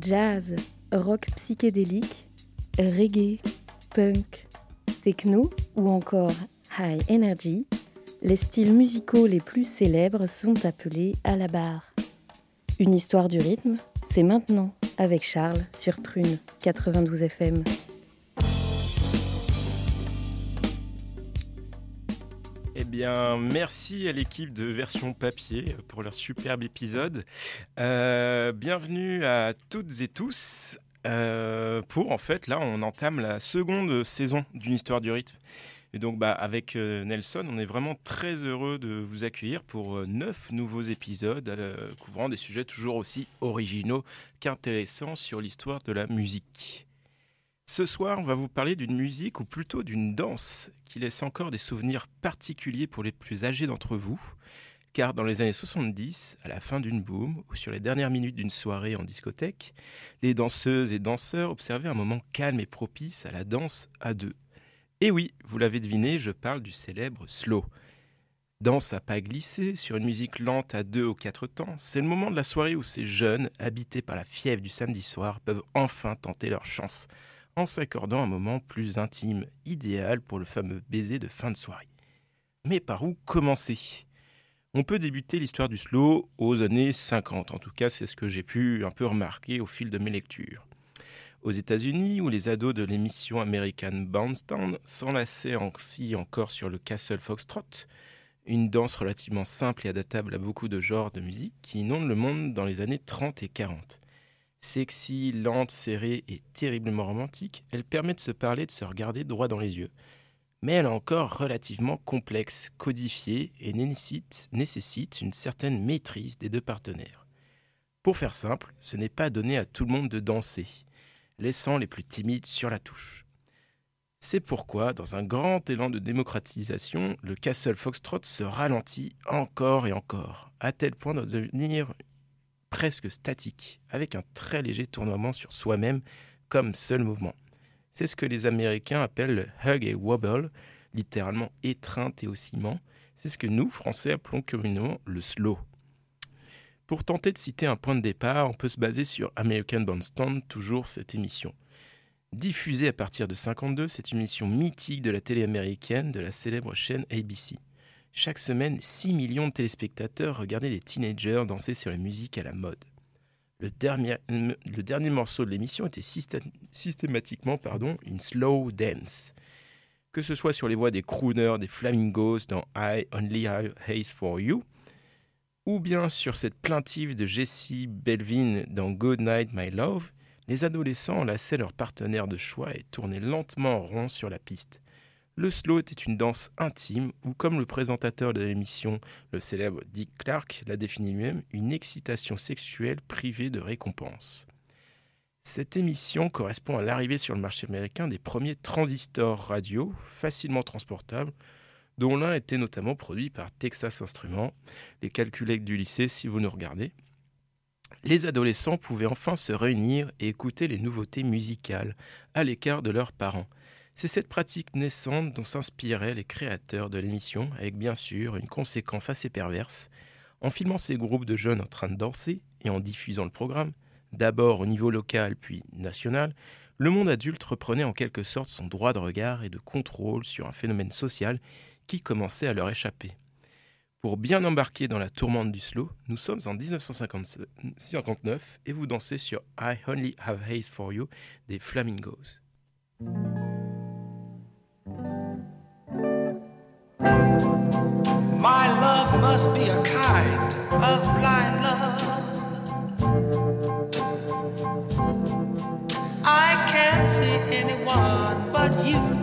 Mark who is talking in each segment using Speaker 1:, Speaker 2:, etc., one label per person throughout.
Speaker 1: Jazz, rock psychédélique, reggae, punk, techno ou encore high energy, les styles musicaux les plus célèbres sont appelés à la barre. Une histoire du rythme, c'est maintenant avec Charles sur Prune 92 FM.
Speaker 2: Merci à l'équipe de Version Papier pour leur superbe épisode. Euh, bienvenue à toutes et tous. Euh, pour en fait, là, on entame la seconde saison d'une histoire du rythme. Et donc, bah, avec euh, Nelson, on est vraiment très heureux de vous accueillir pour neuf nouveaux épisodes couvrant des sujets toujours aussi originaux qu'intéressants sur l'histoire de la musique. Ce soir, on va vous parler d'une musique ou plutôt d'une danse qui laisse encore des souvenirs particuliers pour les plus âgés d'entre vous. Car dans les années 70, à la fin d'une boom ou sur les dernières minutes d'une soirée en discothèque, les danseuses et danseurs observaient un moment calme et propice à la danse à deux. Et oui, vous l'avez deviné, je parle du célèbre slow. Danse à pas glisser sur une musique lente à deux ou quatre temps, c'est le moment de la soirée où ces jeunes, habités par la fièvre du samedi soir, peuvent enfin tenter leur chance, en s'accordant un moment plus intime, idéal pour le fameux baiser de fin de soirée. Mais par où commencer? On peut débuter l'histoire du slow aux années 50, en tout cas c'est ce que j'ai pu un peu remarquer au fil de mes lectures. Aux États-Unis, où les ados de l'émission American Bandstand s'enlaçaient ainsi encore sur le Castle Foxtrot, une danse relativement simple et adaptable à beaucoup de genres de musique qui inonde le monde dans les années 30 et 40. Sexy, lente, serrée et terriblement romantique, elle permet de se parler, de se regarder droit dans les yeux. Mais elle est encore relativement complexe, codifiée et nécessite, une certaine maîtrise des deux partenaires. Pour faire simple, ce n'est pas donné à tout le monde de danser laissant les plus timides sur la touche. C'est pourquoi, dans un grand élan de démocratisation, le Castle Foxtrot se ralentit encore et encore, à tel point de devenir presque statique, avec un très léger tournoiement sur soi-même comme seul mouvement. C'est ce que les Américains appellent le hug et wobble, littéralement étreinte et oscillement. C'est ce que nous, Français, appelons communément le slow. Pour tenter de citer un point de départ, on peut se baser sur American Bandstand, toujours cette émission. Diffusée à partir de 52, c'est une émission mythique de la télé américaine de la célèbre chaîne ABC. Chaque semaine, 6 millions de téléspectateurs regardaient des teenagers danser sur la musique à la mode. Le dernier, morceau de l'émission était systématiquement pardon, une slow dance. Que ce soit sur les voix des crooners, des flamingos dans I Only Haze for You, ou bien sur cette plaintive de Jessie Belvin dans Good Night My Love, les adolescents enlaçaient leur partenaire de choix et tournaient lentement en rond sur la piste. Le slow était une danse intime ou, comme le présentateur de l'émission, le célèbre Dick Clark, l'a défini lui-même, une excitation sexuelle privée de récompense. Cette émission correspond à l'arrivée sur le marché américain des premiers transistors radio facilement transportables dont l'un était notamment produit par Texas Instruments, les calculecs du lycée si vous nous regardez. Les adolescents pouvaient enfin se réunir et écouter les nouveautés musicales, à l'écart de leurs parents. C'est cette pratique naissante dont s'inspiraient les créateurs de l'émission, avec bien sûr une conséquence assez perverse. En filmant ces groupes de jeunes en train de danser et en diffusant le programme, d'abord au niveau local puis national, le monde adulte reprenait en quelque sorte son droit de regard et de contrôle sur un phénomène social qui commençait à leur échapper. Pour bien embarquer dans la tourmente du slow, nous sommes en 1959 et vous dansez sur I Only Have Haze for You des Flamingos.
Speaker 3: My love must be a kind of blind love. I can't see anyone but you.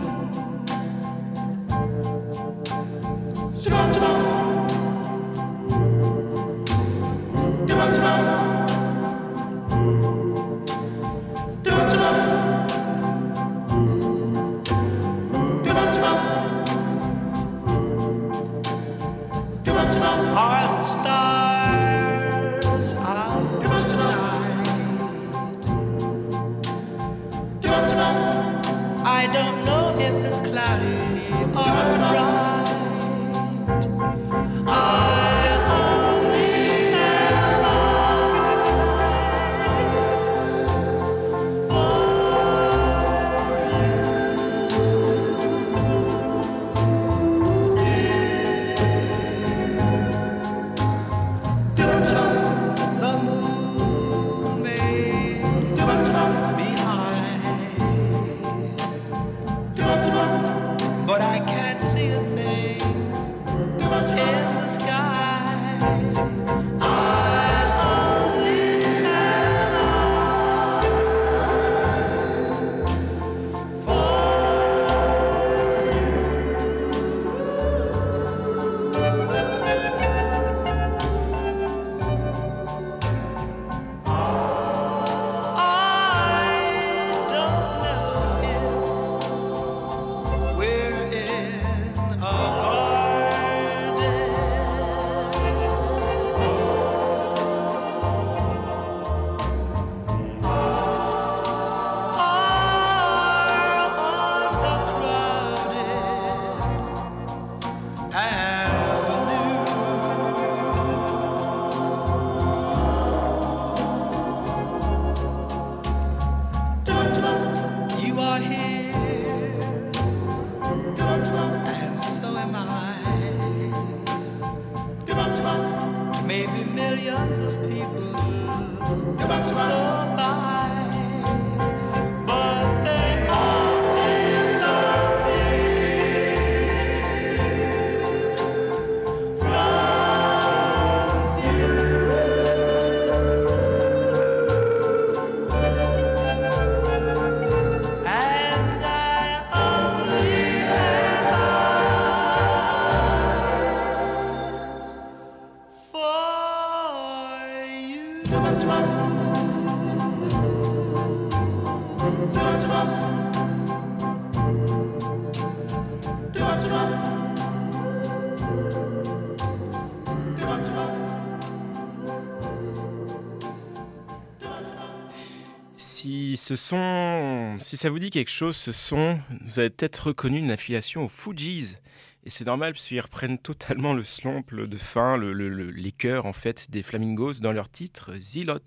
Speaker 2: Ce son, si ça vous dit quelque chose, ce son, vous avez peut-être reconnu une affiliation aux Fujis. Et c'est normal parce qu'ils reprennent totalement le sample de fin, le, le- le- les chœurs en fait des Flamingos dans leur titre Zilots.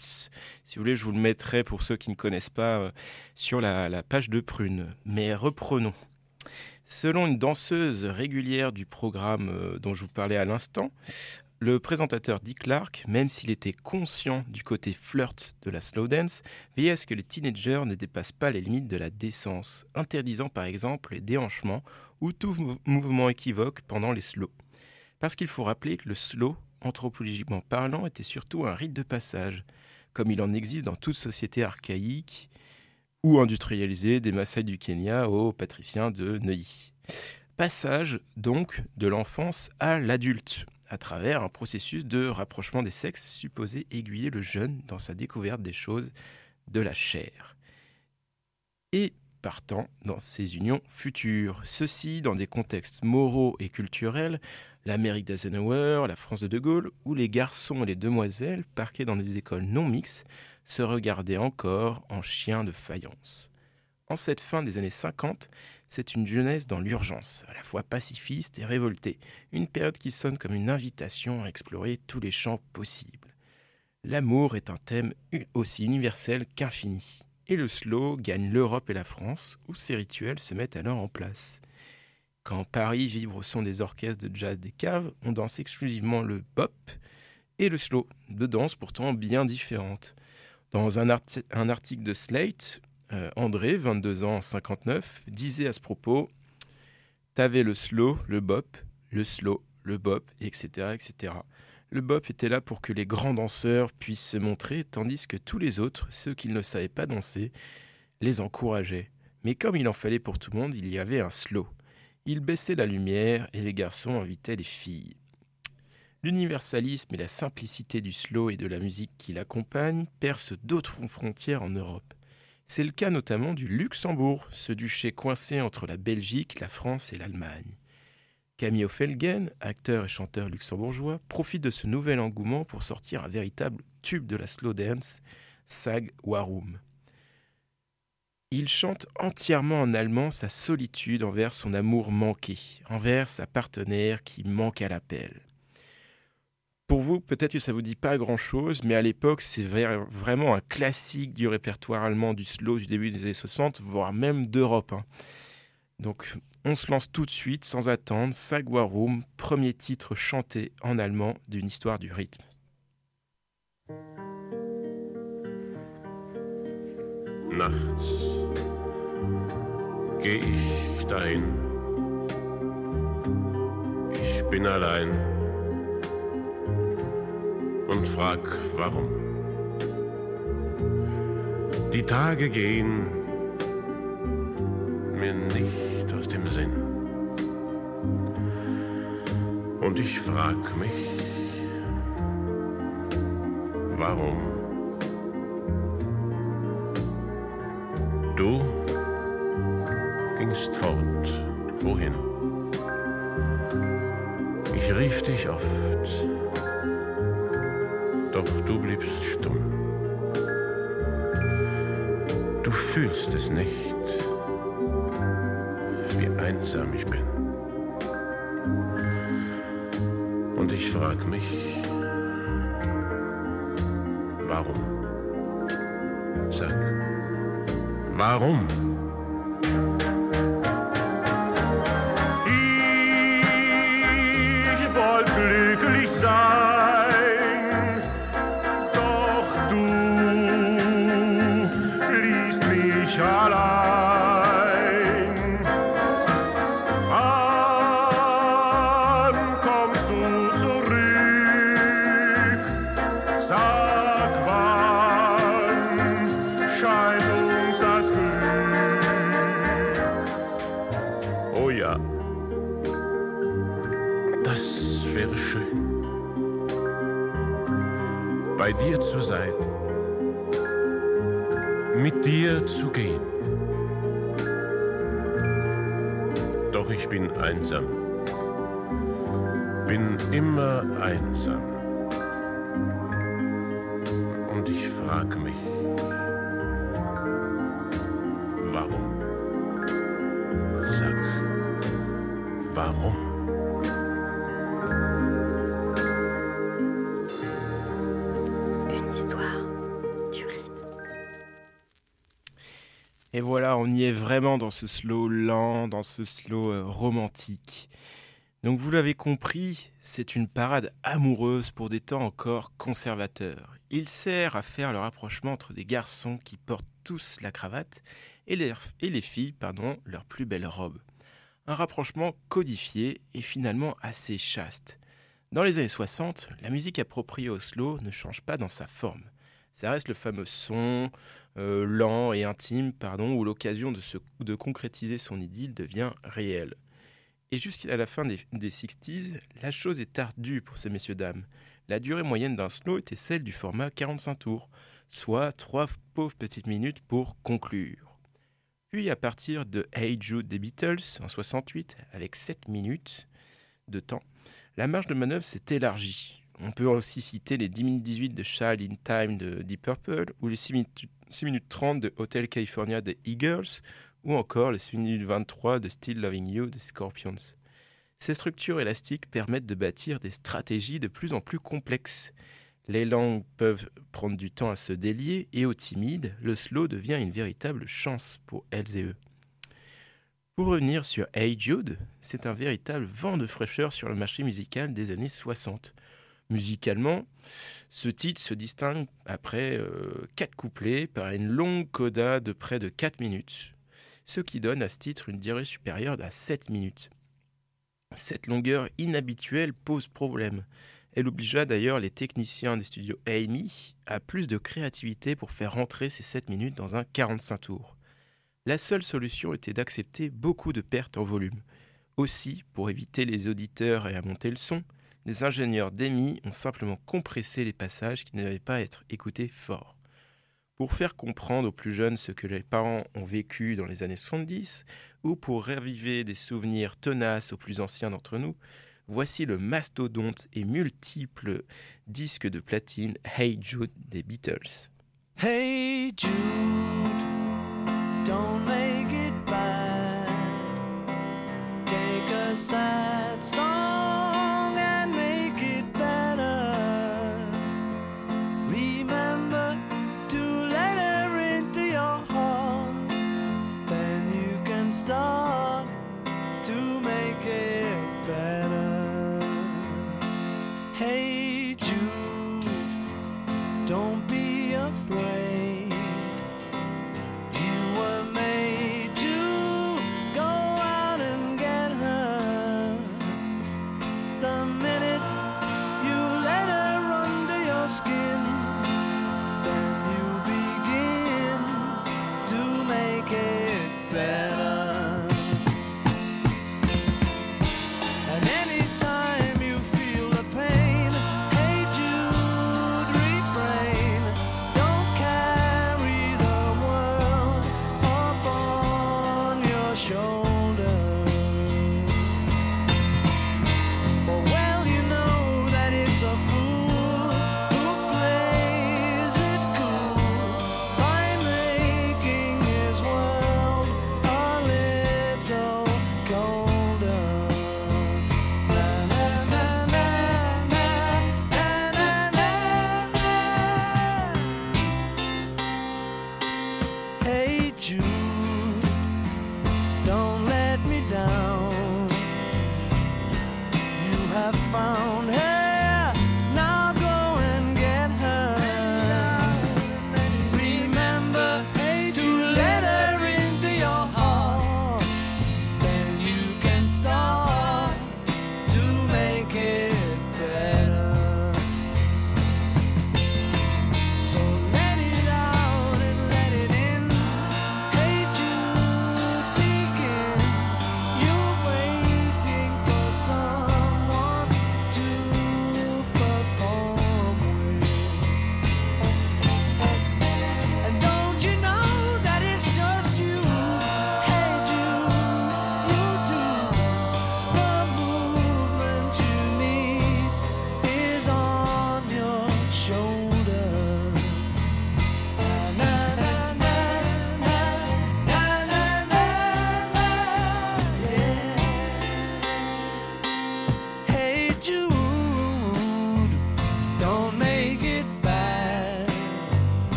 Speaker 2: Si vous voulez, je vous le mettrai pour ceux qui ne connaissent pas euh, sur la, la page de Prune. Mais reprenons. Selon une danseuse régulière du programme euh, dont je vous parlais à l'instant, le présentateur Dick Clark, même s'il était conscient du côté flirt de la slow dance, veillait à ce que les teenagers ne dépassent pas les limites de la décence, interdisant par exemple les déhanchements ou tout mou- mouvement équivoque pendant les slows. Parce qu'il faut rappeler que le slow, anthropologiquement parlant, était surtout un rite de passage, comme il en existe dans toute société archaïque ou industrialisée, des Maasai du Kenya aux patriciens de Neuilly. Passage donc de l'enfance à l'adulte, à travers un processus de rapprochement des sexes supposé aiguiller le jeune dans sa découverte des choses de la chair. Et partant dans ses unions futures. Ceci dans des contextes moraux et culturels, l'Amérique d'Eisenhower, la France de De Gaulle, où les garçons et les demoiselles, parqués dans des écoles non mixtes, se regardaient encore en chiens de faïence. En cette fin des années 50, c'est une jeunesse dans l'urgence, à la fois pacifiste et révoltée, une période qui sonne comme une invitation à explorer tous les champs possibles. L'amour est un thème aussi universel qu'infini, et le slow gagne l'Europe et la France, où ces rituels se mettent alors en place. Quand Paris vibre au son des orchestres de jazz des caves, on danse exclusivement le bop et le slow, deux danses pourtant bien différentes. Dans un, un article de Slate, euh, André, 22 ans, 59, disait à ce propos T'avais le slow, le bop, le slow, le bop, etc., etc. Le bop était là pour que les grands danseurs puissent se montrer, tandis que tous les autres, ceux qui ne savait pas danser, les encourageaient. Mais comme il en fallait pour tout le monde, il y avait un slow. Il baissait la lumière et les garçons invitaient les filles. L'universalisme et la simplicité du slow et de la musique qui l'accompagne percent d'autres frontières en Europe. C'est le cas notamment du Luxembourg, ce duché coincé entre la Belgique, la France et l'Allemagne. Camille Felgen, acteur et chanteur luxembourgeois, profite de ce nouvel engouement pour sortir un véritable tube de la slow dance, Sag Warum. Il chante entièrement en allemand sa solitude envers son amour manqué, envers sa partenaire qui manque à l'appel. Pour vous, peut-être que ça vous dit pas grand-chose, mais à l'époque, c'est vraiment un classique du répertoire allemand du slow du début des années 60, voire même d'Europe. hein. Donc, on se lance tout de suite, sans attendre, Sagwarum, premier titre chanté en allemand d'une histoire du rythme.
Speaker 4: Ich dahin. Ich bin allein und frag warum. Die Tage gehen mir nicht aus dem Sinn. Und ich frag mich, warum? Du gingst fort. Wohin? Ich rief dich oft, doch du bliebst stumm. Du fühlst es nicht, wie einsam ich bin. Und ich frag mich, warum? Sag, warum? Bin einsam, bin immer einsam.
Speaker 2: On y est vraiment dans ce slow lent, dans ce slow euh, romantique. Donc vous l'avez compris, c'est une parade amoureuse pour des temps encore conservateurs. Il sert à faire le rapprochement entre des garçons qui portent tous la cravate et les, filles, pardon, leur plus belle robe. Un rapprochement codifié et finalement assez chaste. Dans les années 60, la musique appropriée au slow ne change pas dans sa forme. Ça reste le fameux son, euh, lent et intime, pardon, où l'occasion de, se- de concrétiser son idylle devient réelle. Et jusqu'à la fin des, des 60s, la chose est ardue pour ces messieurs-dames. La durée moyenne d'un slow était celle du format 45 tours, soit trois pauvres petites minutes pour conclure. Puis à partir de Hey Jude des Beatles en 68, avec 7 minutes de temps, la marge de manœuvre s'est élargie. On peut aussi citer les 10 minutes 18 de Child in Time de Deep Purple ou les 6 minutes, 6 minutes 30 de Hotel California des Eagles ou encore les 6 minutes 23 de Still Loving You des Scorpions. Ces structures élastiques permettent de bâtir des stratégies de plus en plus complexes. Les langues peuvent prendre du temps à se délier et aux timides, le slow devient une véritable chance pour elles et eux. Pour revenir sur Hey Jude, c'est un véritable vent de fraîcheur sur le marché musical des années 60. Musicalement, ce titre se distingue après euh, quatre couplets par une longue coda de près de 4 minutes, ce qui donne à ce titre une durée supérieure à 7 minutes. Cette longueur inhabituelle pose problème. Elle obligea d'ailleurs les techniciens des studios Amy à plus de créativité pour faire rentrer ces 7 minutes dans un 45 tours. La seule solution était d'accepter beaucoup de pertes en volume. Aussi, pour éviter les auditeurs et à monter le son, les ingénieurs d'EMI ont simplement compressé les passages qui ne devaient pas être écoutés fort. Pour faire comprendre aux plus jeunes ce que les parents ont vécu dans les années 70, ou pour raviver des souvenirs tenaces aux plus anciens d'entre nous, voici le mastodonte et multiple disque de platine Hey Jude des Beatles.
Speaker 3: Hey Jude, don't make it bad. Take a sad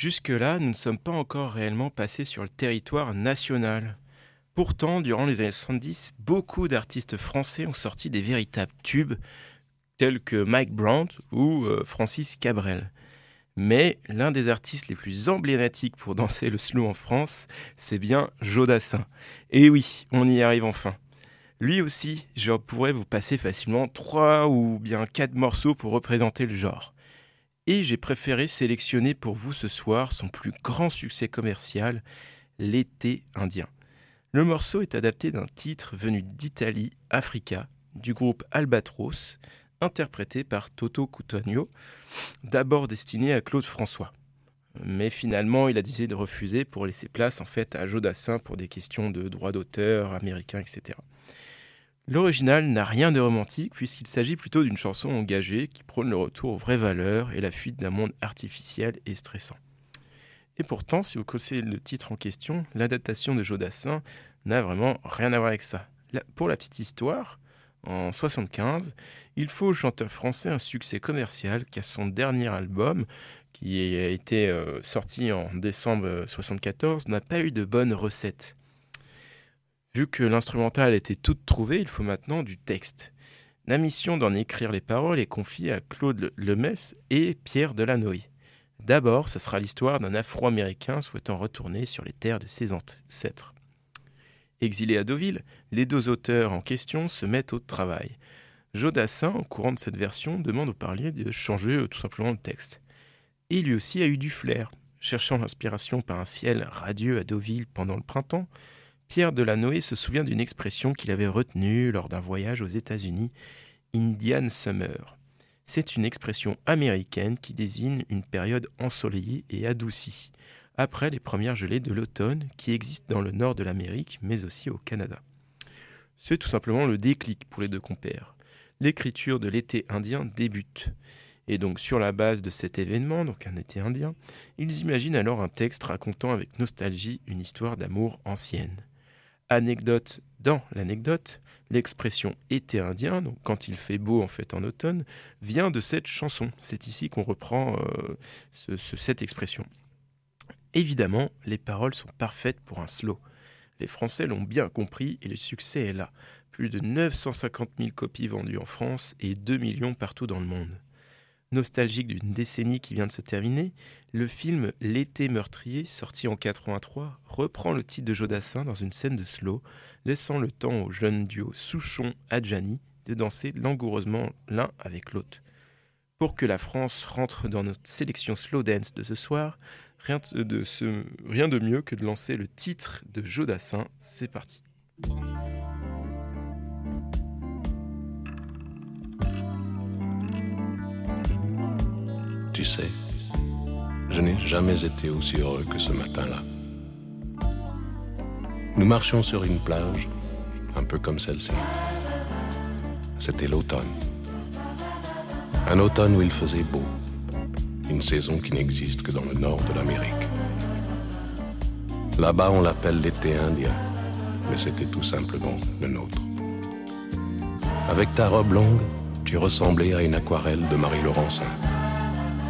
Speaker 2: Jusque-là, nous ne sommes pas encore réellement passés sur le territoire national. Pourtant, durant les années 70, beaucoup d'artistes français ont sorti des véritables tubes, tels que Mike Brandt ou euh, Francis Cabrel. Mais l'un des artistes les plus emblématiques pour danser le slow en France, c'est bien Jodassin. Et oui, on y arrive enfin. Lui aussi, je pourrais vous passer facilement trois ou bien quatre morceaux pour représenter le genre. Et j'ai préféré sélectionner pour vous ce soir son plus grand succès commercial, L'été indien. Le morceau est adapté d'un titre venu d'Italie, Africa, du groupe Albatros, interprété par Toto Cutugno, d'abord destiné à Claude François. Mais finalement, il a décidé de refuser pour laisser place en fait à Jodassin pour des questions de droits d'auteur américains, etc. L'original n'a rien de romantique puisqu'il s'agit plutôt d'une chanson engagée qui prône le retour aux vraies valeurs et la fuite d'un monde artificiel et stressant. Et pourtant, si vous connaissez le titre en question, l'adaptation de Jodassin n'a vraiment rien à voir avec ça. pour la petite histoire, en 75, il faut au chanteur français un succès commercial car son dernier album, qui a été euh, sorti en décembre 1974, n'a pas eu de bonnes recettes. Vu que l'instrumental était toute trouvée, il faut maintenant du texte. La mission d'en écrire les paroles est confiée à Claude Lemesse et Pierre Delanoë. D'abord, ce sera l'histoire d'un Afro-Américain souhaitant retourner sur les terres de ses ancêtres. Exilés à Deauville, les deux auteurs en question se mettent au travail. Jodassin, au courant de cette version, demande au parlier de changer euh, tout simplement le texte. Et lui aussi a eu du flair. Cherchant l'inspiration par un ciel radieux à Deauville pendant le printemps, Pierre Delanoë se souvient d'une expression qu'il avait retenue lors d'un voyage aux États-Unis, Indian Summer. C'est une expression américaine qui désigne une période ensoleillée et adoucie, après les premières gelées de l'automne qui existent dans le nord de l'Amérique, mais aussi au Canada. C'est tout simplement le déclic pour les deux compères. L'écriture de l'été indien débute. Et donc sur la base de cet événement, donc un été indien, ils imaginent alors un texte racontant avec nostalgie une histoire d'amour ancienne anecdote dans l'anecdote, l'expression été indien, donc quand il fait beau en fait en automne, vient de cette chanson. C'est ici qu'on reprend euh, cette expression. Évidemment, les paroles sont parfaites pour un slow. Les Français l'ont bien compris et le succès est là. Plus de 950 000 copies vendues en France et 2 millions partout dans le monde. Nostalgique d'une décennie qui vient de se terminer, le film L'été meurtrier, sorti en 83, reprend le titre de Jodassin dans une scène de slow, laissant le temps au jeune duo Souchon-Adjani de danser langoureusement l'un avec l'autre. Pour que la France rentre dans notre sélection slow dance de ce soir, rien de, rien de mieux que de lancer le titre de Jodassin. C'est parti.
Speaker 4: Tu sais, je n'ai jamais été aussi heureux que ce matin-là. Nous marchions sur une plage, un peu comme celle-ci. C'était l'automne. Un automne où il faisait beau. Une saison qui n'existe que dans le nord de l'Amérique. Là-bas, on l'appelle l'été indien, mais c'était tout simplement le nôtre. Avec ta robe longue, tu ressemblais à une aquarelle de Marie Laurencin.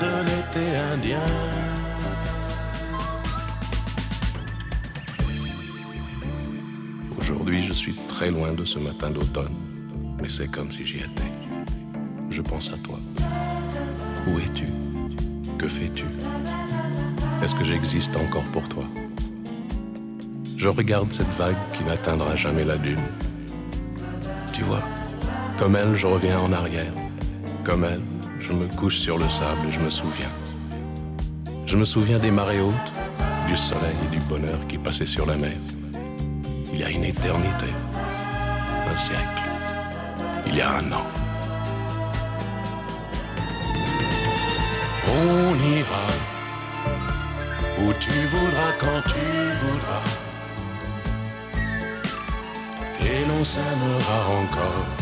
Speaker 4: De l'été indien. Aujourd'hui, je suis très loin de ce matin d'automne, mais c'est comme si j'y étais. Je pense à toi. Où es-tu? Que fais-tu? Est-ce que j'existe encore pour toi? Je regarde cette vague qui n'atteindra jamais la dune. Tu vois, comme elle, je reviens en arrière. Comme elle, je me couche sur le sable et je me souviens. Je me souviens des marées hautes, du soleil et du bonheur qui passaient sur la mer. Il y a une éternité, un siècle, il y a un an. On ira où tu voudras quand tu voudras. Et l'on s'aimera encore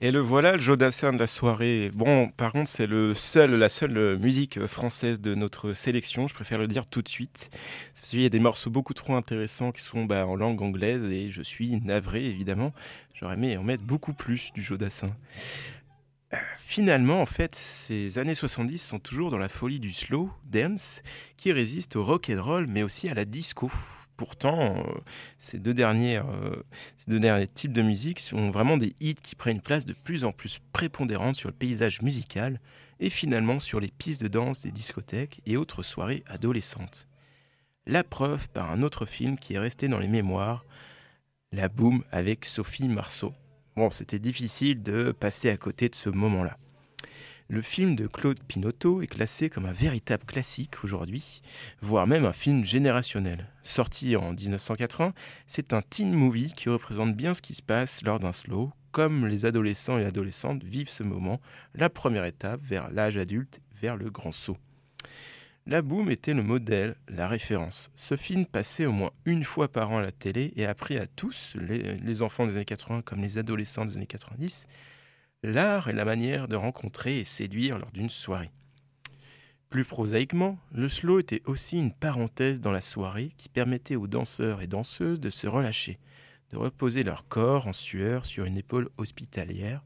Speaker 4: Et
Speaker 2: le voilà, le Jodassin de la soirée. Bon, par contre, c'est le seul, la seule musique française de notre sélection. Je préfère le dire tout de suite. Parce qu'il y a des morceaux beaucoup trop intéressants qui sont bah, en langue anglaise et je suis navré, évidemment. J'aurais aimé en mettre beaucoup plus du Jodassin. Euh, Finalement, en fait, ces années 70 sont toujours dans la folie du slow dance qui résiste au rock and roll, mais aussi à la disco. Pourtant, euh, euh, ces deux derniers types de musique sont vraiment des hits qui prennent une place de plus en plus prépondérante sur le paysage musical et finalement sur les pistes de danse des discothèques et autres soirées adolescentes. La preuve par un autre film qui est resté dans les mémoires, La Boom avec Sophie Marceau. Bon, c'était difficile de passer à côté de ce moment-là. Le film de Claude Pinotto est classé comme un véritable classique aujourd'hui, voire même un film générationnel. Sorti en 1980, c'est un teen movie qui représente bien ce qui se passe lors d'un slow, comme les adolescents et adolescentes vivent ce moment, la première étape vers l'âge adulte, vers le grand saut. La Boom était le modèle, la référence. Ce film passait au moins une fois par an à la télé et a appris à tous, les enfants des années 80 comme les adolescents des années 90, l'art et la manière de rencontrer et séduire lors d'une soirée. Plus prosaïquement, le slow était aussi une parenthèse dans la soirée qui permettait aux danseurs et danseuses de se relâcher, de reposer leur corps en sueur sur une épaule hospitalière,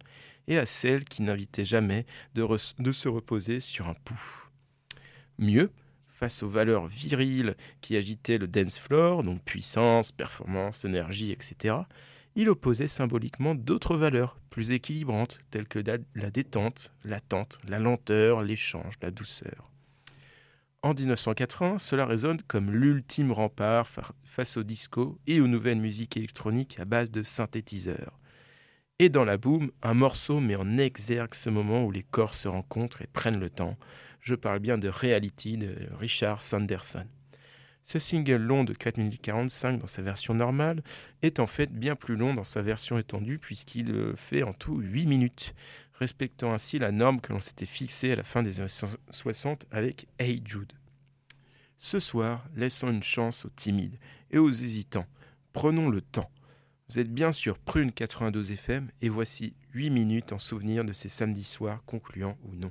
Speaker 2: et à celles qui n'invitaient jamais de se reposer sur un pouf. Mieux, face aux valeurs viriles qui agitaient le dance floor, donc puissance, performance, énergie, etc., il opposait symboliquement d'autres valeurs plus équilibrantes, telles que la, détente, l'attente, la lenteur, l'échange, la douceur. En 1980, cela résonne comme l'ultime rempart fa- face au disco et aux nouvelles musiques électroniques à base de synthétiseurs. Et dans la boom, un morceau met en exergue ce moment où les corps se rencontrent et prennent le temps. Je parle bien de Reality de Richard Sanderson. Ce single long de 4 minutes 45 dans sa version normale est en fait bien plus long dans sa version étendue puisqu'il euh, fait en tout 8 minutes, respectant ainsi la norme que l'on s'était fixée à la fin des années so- 60 avec Hey Jude. Ce soir, laissons une chance aux timides et aux hésitants. Prenons le temps. Vous êtes bien sûr Prune 92 FM et voici 8 minutes en souvenir de ces samedis soirs concluants ou non.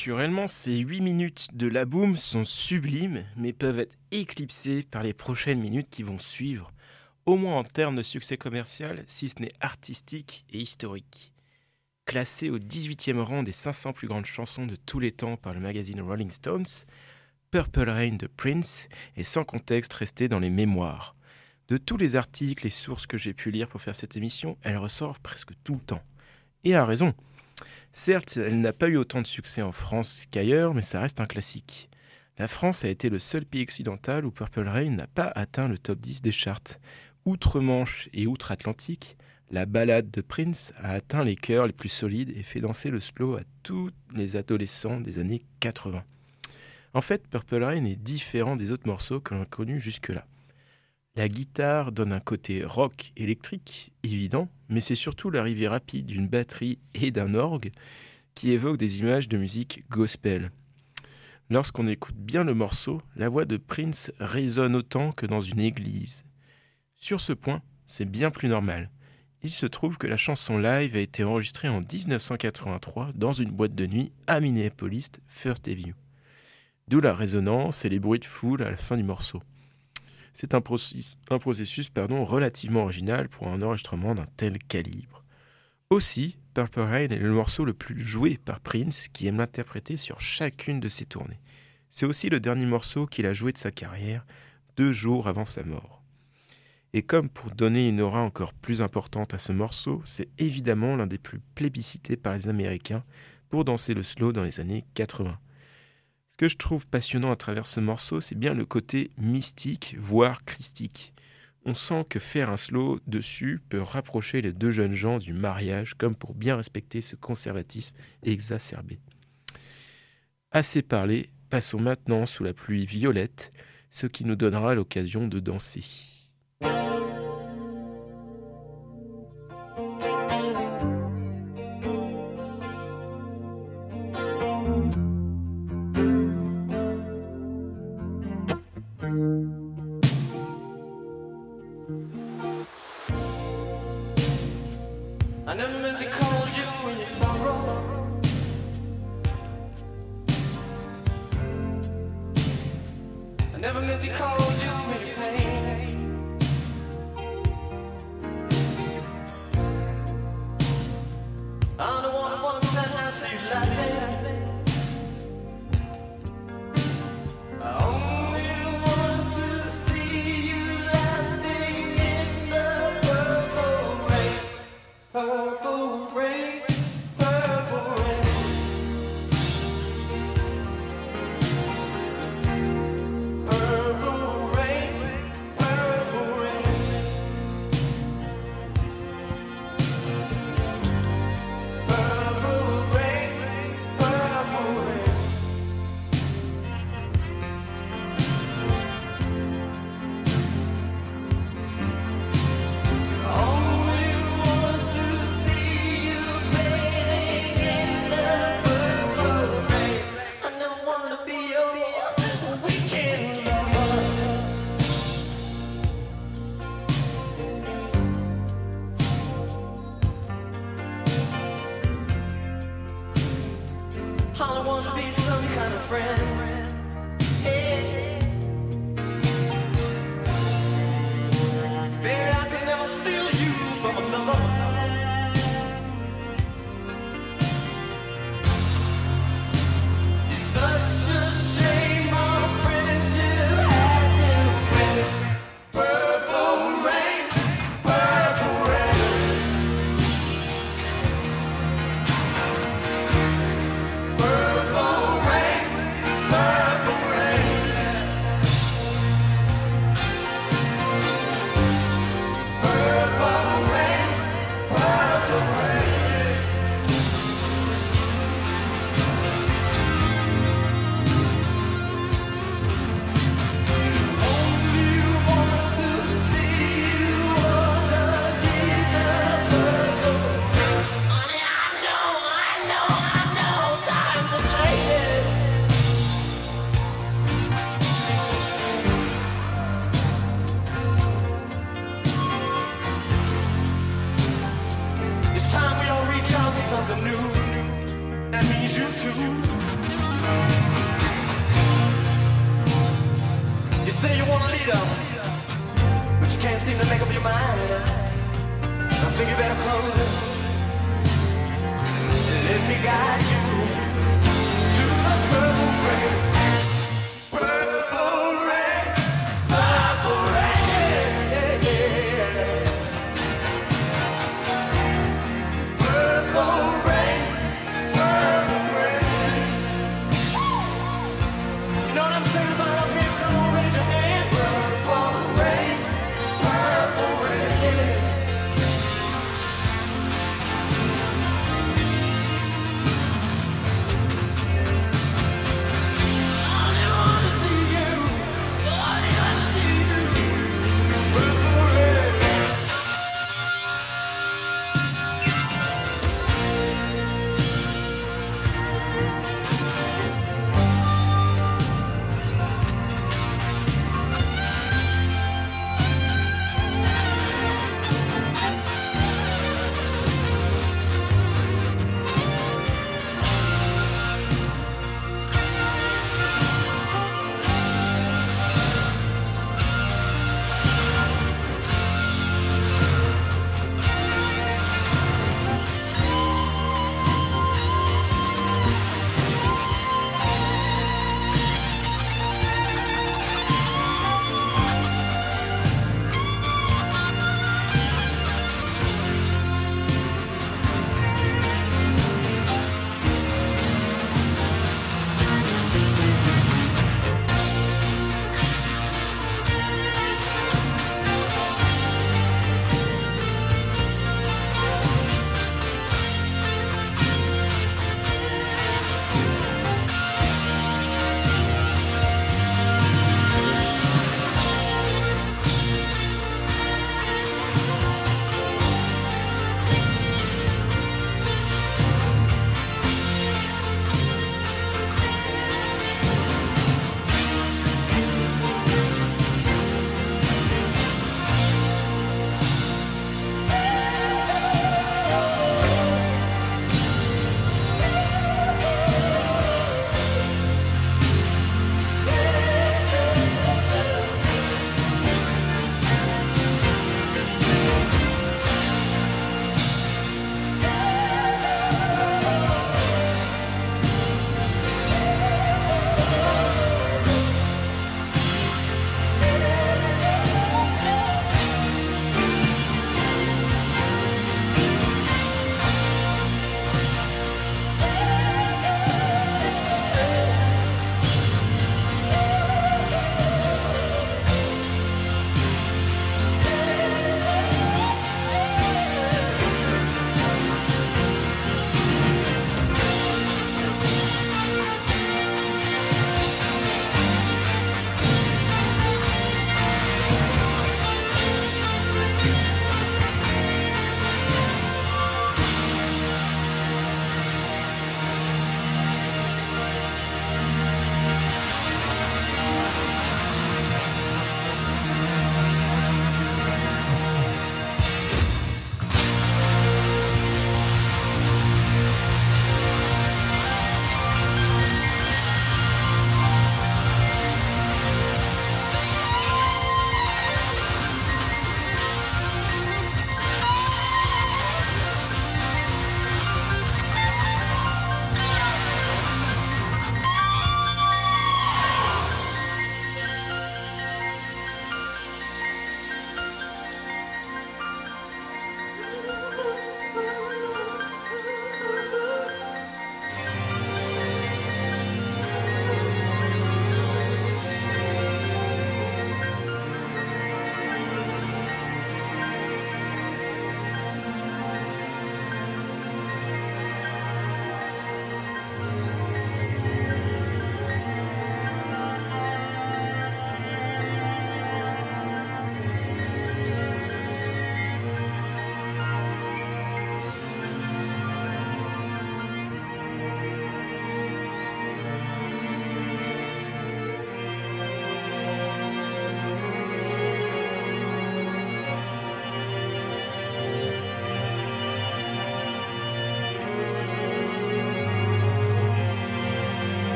Speaker 2: Naturellement, ces 8 minutes de la boom sont sublimes, mais peuvent être éclipsées par les prochaines minutes qui vont suivre, au moins en termes de succès commercial, si ce n'est artistique et historique. Classé au 18e rang des 500 plus grandes chansons de tous les temps par le magazine Rolling Stones, Purple Rain de Prince est sans contexte resté dans les mémoires. De tous les articles et sources que j'ai pu lire pour faire cette émission, elle ressort presque tout le temps. Et à raison. Certes, elle n'a pas eu autant de succès en France qu'ailleurs, mais ça reste un classique. La France a été le seul pays occidental où Purple Rain n'a pas atteint le top 10 des charts. Outre-Manche et outre-Atlantique, la ballade de Prince a atteint les cœurs les plus solides et fait danser le slow à tous les adolescents des années 80.
Speaker 5: En fait, Purple Rain est différent des autres morceaux que l'on a connus jusque-là. La guitare donne un côté rock électrique, évident, mais c'est surtout l'arrivée rapide d'une batterie et d'un orgue qui évoque des images de musique gospel. Lorsqu'on écoute bien le morceau, la voix de Prince résonne autant que dans une église. Sur ce point, c'est bien plus normal. Il se trouve que la chanson live a été enregistrée en 1983 dans une boîte de nuit à Minneapolis, First Avenue. D'où la résonance et les bruits de foule à la fin du morceau. C'est un, processus, pardon, relativement original pour un enregistrement d'un tel calibre. Aussi, Purple Rain est le morceau le plus joué par Prince, qui aime l'interpréter sur chacune de ses tournées. C'est aussi le dernier morceau qu'il a joué de sa carrière, deux jours avant sa mort. Et comme pour donner une aura encore plus importante à ce morceau, c'est évidemment l'un des plus plébiscités par les Américains pour danser le slow dans les années 80. Que je trouve passionnant à travers ce morceau, c'est bien le côté mystique, voire christique. On sent que faire un slow dessus peut rapprocher les deux jeunes gens du mariage, comme pour bien respecter ce conservatisme exacerbé. Assez parlé, passons maintenant sous la pluie violette, ce qui nous donnera l'occasion de danser.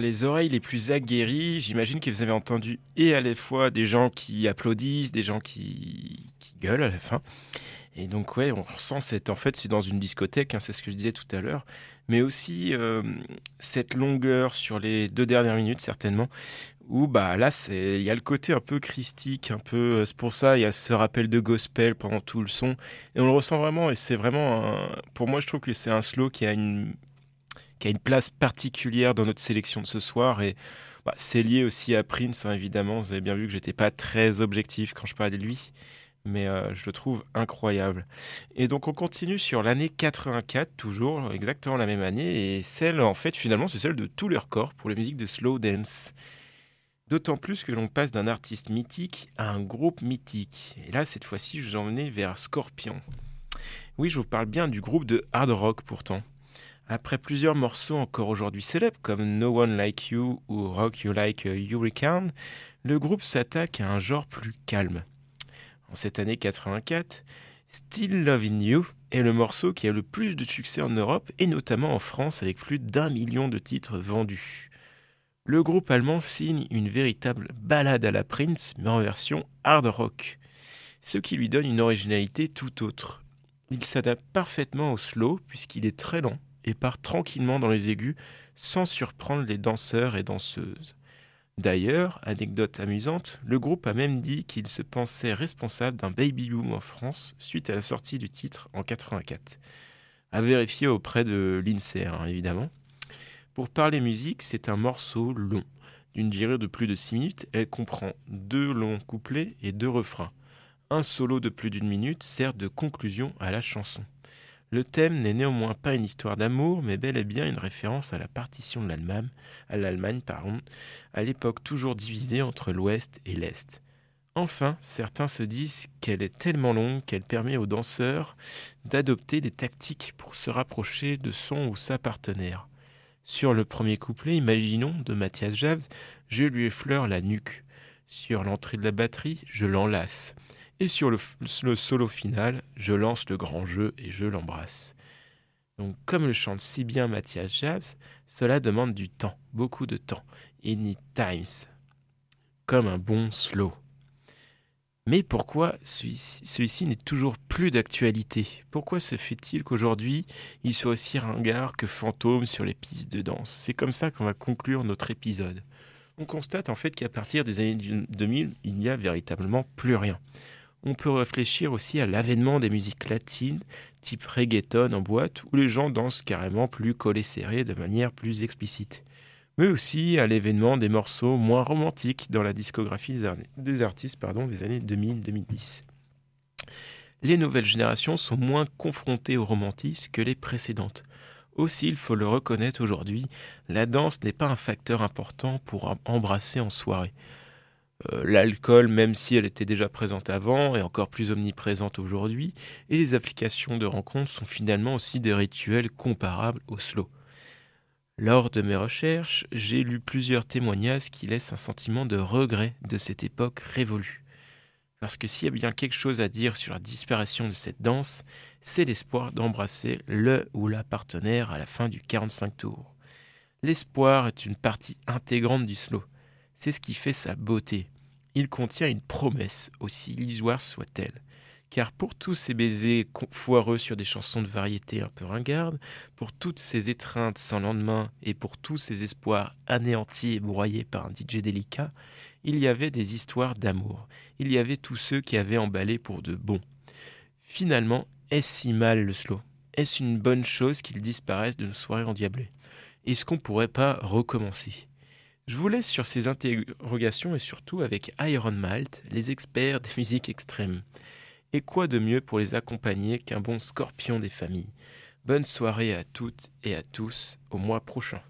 Speaker 2: Les oreilles les plus aguerries, j'imagine que vous avez entendu et à la fois des gens qui applaudissent, des gens qui, qui gueulent à la fin. Et donc ouais, on ressent cette, en fait, c'est dans une discothèque, hein, c'est ce que je disais tout à l'heure, mais aussi euh, cette longueur sur les deux dernières minutes certainement, où bah là c'est, il y a le côté un peu christique, un peu, c'est pour ça il y a ce rappel de gospel pendant tout le son, et on le ressent vraiment, et c'est vraiment, un- pour moi je trouve que c'est un slow qui a une qui a une place particulière dans notre sélection de ce soir et bah, c'est lié aussi à Prince hein, évidemment vous avez bien vu que j'étais pas très objectif quand je parlais de lui mais euh, je le trouve incroyable et donc on continue sur l'année 84 toujours exactement la même année et celle en fait finalement c'est celle de tous les records pour la musique de slow dance D'autant plus que l'on passe d'un artiste mythique à un groupe mythique. Et là, cette fois-ci, je vous emmenais vers Scorpion. Oui, je vous parle bien du groupe de hard rock pourtant. Après plusieurs morceaux encore aujourd'hui célèbres comme No One Like You ou Rock You Like Hurricane, le groupe s'attaque à un genre plus calme. En cette année 84, Still Loving You est le morceau qui a le plus de succès en Europe et notamment en France avec plus d'un million de titres vendus. Le groupe allemand signe une véritable balade à la Prince mais en version hard rock, ce qui lui donne une originalité tout autre. Il s'adapte parfaitement au slow puisqu'il est très lent et part tranquillement dans les aigus sans surprendre les danseurs et danseuses. D'ailleurs, anecdote amusante, le groupe a même dit qu'il se pensait responsable d'un baby boom en France suite à la sortie du titre en 84. À vérifier auprès de l'INSEE, hein, évidemment. Pour parler musique, c'est un morceau long, d'une durée de plus de 6 minutes. Elle comprend deux longs couplets et deux refrains. Un solo de plus d'une minute sert de conclusion à la chanson. Le thème n'est néanmoins pas une histoire d'amour, mais bel et bien une référence à la partition de l'Allemagne, à l'Allemagne, à l'époque toujours divisée entre l'Ouest et l'Est. Enfin, certains se disent qu'elle est tellement longue qu'elle permet aux danseurs d'adopter des tactiques pour se rapprocher de son ou sa partenaire. Sur le premier couplet, imaginons, de Mathias Javes, je lui effleure la nuque. Sur l'entrée de la batterie, je l'enlace. Et sur le, solo final, je lance le grand jeu et je l'embrasse. Donc, comme le chante si bien Mathias Javes, cela demande du temps, beaucoup de temps. Needs times. Comme un bon slow. Mais pourquoi celui-ci n'est toujours plus d'actualité? Pourquoi se fait-il qu'aujourd'hui il soit aussi ringard que fantôme sur les pistes de danse? C'est comme ça qu'on va conclure notre épisode. On constate en fait qu'à partir des années 2000, il n'y a véritablement plus rien. On peut réfléchir aussi à l'avènement des musiques latines, type reggaeton en boîte, où les gens dansent carrément plus collés serrés de manière plus explicite. Mais aussi à l'événement des morceaux moins romantiques dans la discographie des, ar- des artistes des années 2000-2010. Les nouvelles générations sont moins confrontées au romantisme que les précédentes. Aussi, il faut le reconnaître aujourd'hui, la danse n'est pas un facteur important pour em- embrasser en soirée. Euh, L'alcool, même si elle était déjà présente avant, est encore plus omniprésente aujourd'hui, et les applications de rencontres sont finalement aussi des rituels comparables au slow. Lors de mes recherches, j'ai lu plusieurs témoignages qui laissent un sentiment de regret de cette époque révolue. Parce que s'il y a bien quelque chose à dire sur la disparition de cette danse, c'est l'espoir d'embrasser le ou la partenaire à la fin du 45 tours. L'espoir est une partie intégrante du slow. C'est ce qui fait sa beauté. Il contient une promesse, aussi illusoire soit-elle. Car pour tous ces baisers foireux sur des chansons de variété un peu ringardes, pour toutes ces étreintes sans lendemain et pour tous ces espoirs anéantis et broyés par un DJ délicat, il y avait des histoires d'amour. Il y avait tous ceux qui avaient emballé pour de bon. Finalement, est-ce si mal le slow? Est-ce une bonne chose qu'il disparaisse de nos soirées endiablées? Est-ce qu'on pourrait pas recommencer? Je vous laisse sur ces interrogations et surtout avec Iron Malt, les experts des musiques extrêmes. Et quoi de mieux pour les accompagner qu'un bon scorpion des familles? Bonne soirée à toutes et à tous, au mois prochain.